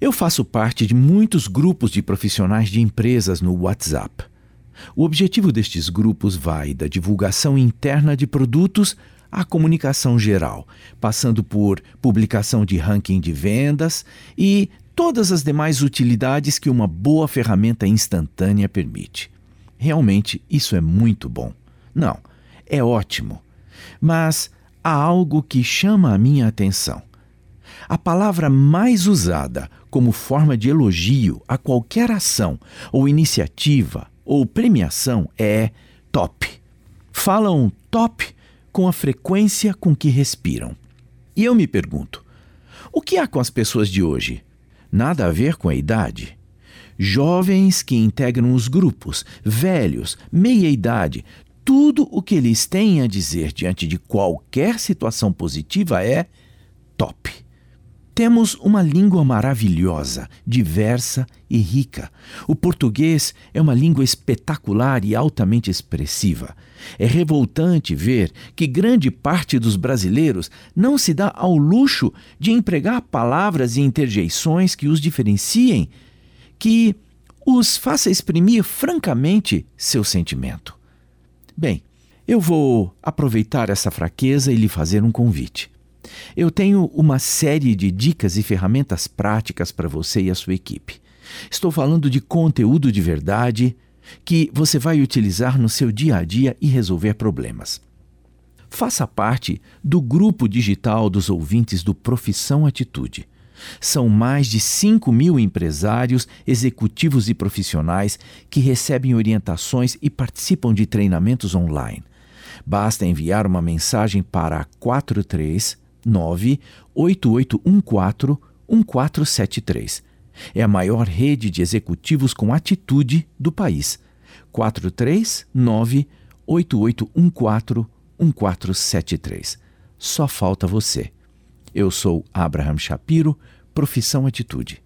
Eu faço parte de muitos grupos de profissionais de empresas no WhatsApp. O objetivo destes grupos vai da divulgação interna de produtos à comunicação geral, passando por publicação de ranking de vendas e todas as demais utilidades que uma boa ferramenta instantânea permite. Realmente isso é muito bom. Não, é ótimo. Mas há algo que chama a minha atenção. A palavra mais usada como forma de elogio a qualquer ação ou iniciativa ou premiação é top. Falam top com a frequência com que respiram. E eu me pergunto: o que há com as pessoas de hoje? Nada a ver com a idade? Jovens que integram os grupos, velhos, meia-idade, tudo o que eles têm a dizer diante de qualquer situação positiva é top. Temos uma língua maravilhosa, diversa e rica. O português é uma língua espetacular e altamente expressiva. É revoltante ver que grande parte dos brasileiros não se dá ao luxo de empregar palavras e interjeições que os diferenciem, que os faça exprimir francamente seu sentimento. Bem, eu vou aproveitar essa fraqueza e lhe fazer um convite. Eu tenho uma série de dicas e ferramentas práticas para você e a sua equipe. Estou falando de conteúdo de verdade que você vai utilizar no seu dia a dia e resolver problemas. Faça parte do grupo digital dos ouvintes do Profissão Atitude. São mais de 5 mil empresários, executivos e profissionais que recebem orientações e participam de treinamentos online. Basta enviar uma mensagem para 43 98814 1473. É a maior rede de executivos com atitude do país. 439 8814 1473. Só falta você. Eu sou Abraham Shapiro, Profissão Atitude.